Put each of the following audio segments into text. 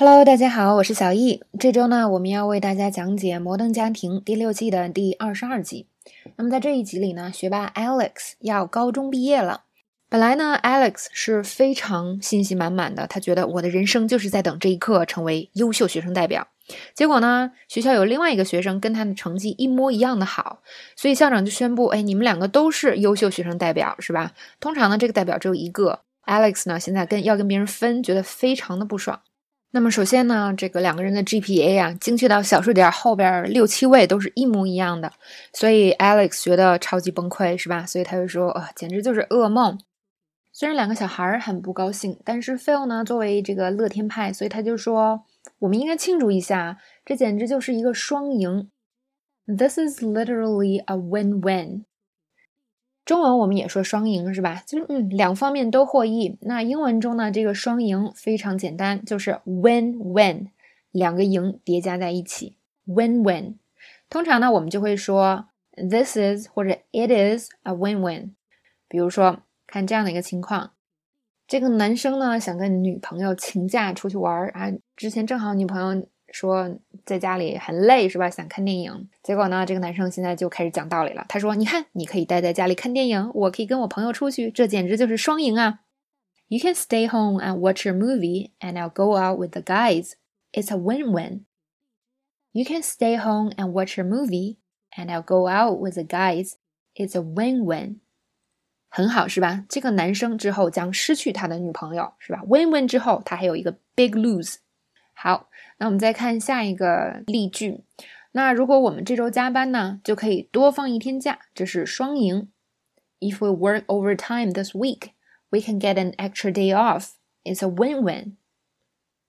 Hello，大家好，我是小易。这周呢，我们要为大家讲解《摩登家庭》第六季的第二十二集。那么在这一集里呢，学霸 Alex 要高中毕业了。本来呢，Alex 是非常信心满满的，他觉得我的人生就是在等这一刻成为优秀学生代表。结果呢，学校有另外一个学生跟他的成绩一模一样的好，所以校长就宣布：哎，你们两个都是优秀学生代表，是吧？通常呢，这个代表只有一个。Alex 呢，现在跟要跟别人分，觉得非常的不爽。那么首先呢，这个两个人的 GPA 啊，精确到小数点后边六七位都是一模一样的，所以 Alex 觉得超级崩溃，是吧？所以他就说，啊，简直就是噩梦。虽然两个小孩很不高兴，但是 Phil 呢，作为这个乐天派，所以他就说，我们应该庆祝一下，这简直就是一个双赢。This is literally a win-win。中文我们也说双赢是吧？就是嗯，两方面都获益。那英文中呢，这个双赢非常简单，就是 win-win，两个赢叠加在一起，win-win。通常呢，我们就会说 this is 或者 it is a win-win。比如说，看这样的一个情况，这个男生呢想跟女朋友请假出去玩儿啊，之前正好女朋友。说在家里很累是吧？想看电影，结果呢，这个男生现在就开始讲道理了。他说：“你看，你可以待在家里看电影，我可以跟我朋友出去，这简直就是双赢啊！You can stay home and watch your movie, and I'll go out with the guys. It's a win-win. You can stay home and watch your movie, and I'll go out with the guys. It's a win-win. 很好是吧？这个男生之后将失去他的女朋友是吧？Win-win 之后，他还有一个 big lose。好。那我们再看下一个例句。那如果我们这周加班呢，就可以多放一天假，这是双赢。If we work overtime this week, we can get an extra day off. It's a win-win.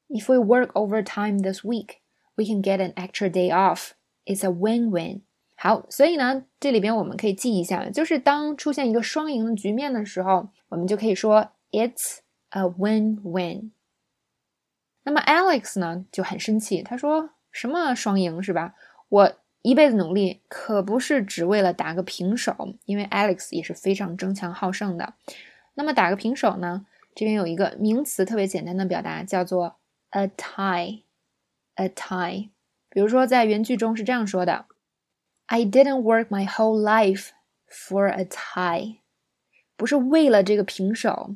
If we work overtime this week, we can get an extra day off. It's a win-win. 好，所以呢，这里边我们可以记一下，就是当出现一个双赢的局面的时候，我们就可以说 It's a win-win. 那么 Alex 呢就很生气，他说：“什么双赢是吧？我一辈子努力可不是只为了打个平手，因为 Alex 也是非常争强好胜的。那么打个平手呢？这边有一个名词特别简单的表达，叫做 a tie，a tie。比如说在原句中是这样说的：I didn't work my whole life for a tie，不是为了这个平手。”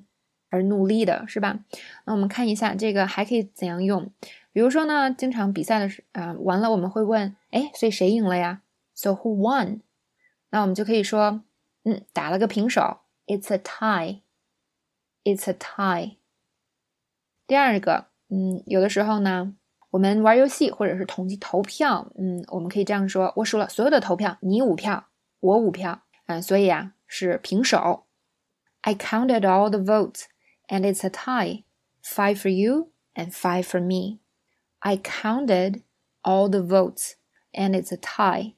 而努力的是吧？那我们看一下这个还可以怎样用？比如说呢，经常比赛的时啊，完了我们会问，哎，所以谁赢了呀？So who won？那我们就可以说，嗯，打了个平手，It's a tie，It's a tie。第二个，嗯，有的时候呢，我们玩游戏或者是统计投票，嗯，我们可以这样说，我数了所有的投票，你五票，我五票，嗯，所以啊是平手。I counted all the votes. and it's a tie. Five for you and five for me. I counted all the votes, and it's a tie.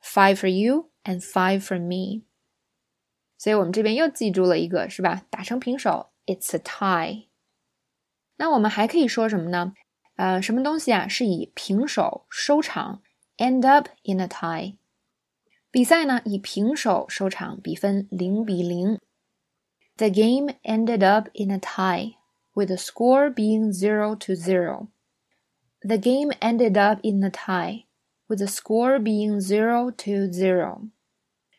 Five for you and five for me. 所以我们这边又记住了一个，是吧？打成平手，it's a tie。那我们还可以说什么呢？呃，什么东西啊是以平手收场，end up in a tie。比赛呢以平手收场，比分零比零。 the game ended up in a tie, with the score being 0 to 0. The game ended up in a tie, with the score being 0 to 0.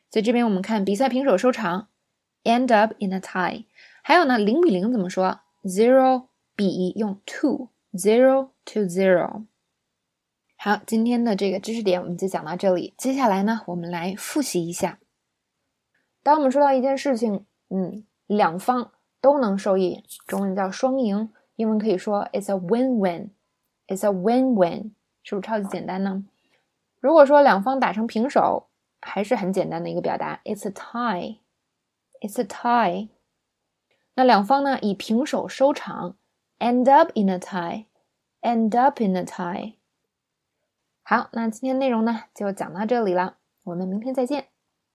所以这边我们看比赛平手收场，end up in a tie。还有呢，零比零怎么说？zero 比用 to zero to zero。好，今天的这个知识点我们就讲到这里。接下来呢，我们来复习一下。当我们说到一件事情，嗯， 两方都能受益，中文叫双赢，英文可以说 it's a win-win，it's a win-win，是不是超级简单呢？如果说两方打成平手，还是很简单的一个表达，it's a tie，it's a tie。那两方呢以平手收场，end up in a tie，end up in a tie。好，那今天内容呢就讲到这里了，我们明天再见。